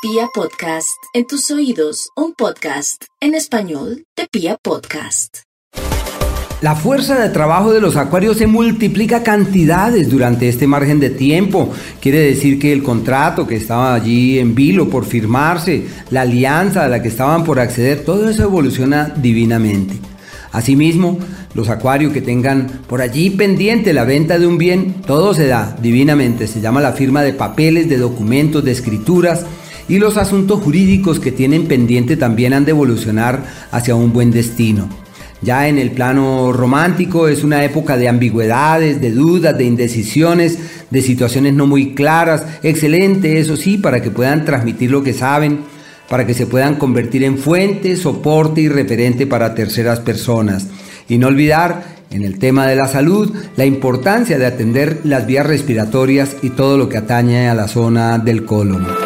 Pia Podcast, en tus oídos, un podcast en español de Pia Podcast. La fuerza de trabajo de los acuarios se multiplica cantidades durante este margen de tiempo. Quiere decir que el contrato que estaba allí en vilo por firmarse, la alianza a la que estaban por acceder, todo eso evoluciona divinamente. Asimismo, los acuarios que tengan por allí pendiente la venta de un bien, todo se da divinamente. Se llama la firma de papeles, de documentos, de escrituras y los asuntos jurídicos que tienen pendiente también han de evolucionar hacia un buen destino. Ya en el plano romántico es una época de ambigüedades, de dudas, de indecisiones, de situaciones no muy claras. Excelente, eso sí, para que puedan transmitir lo que saben, para que se puedan convertir en fuente, soporte y referente para terceras personas. Y no olvidar, en el tema de la salud, la importancia de atender las vías respiratorias y todo lo que atañe a la zona del colon.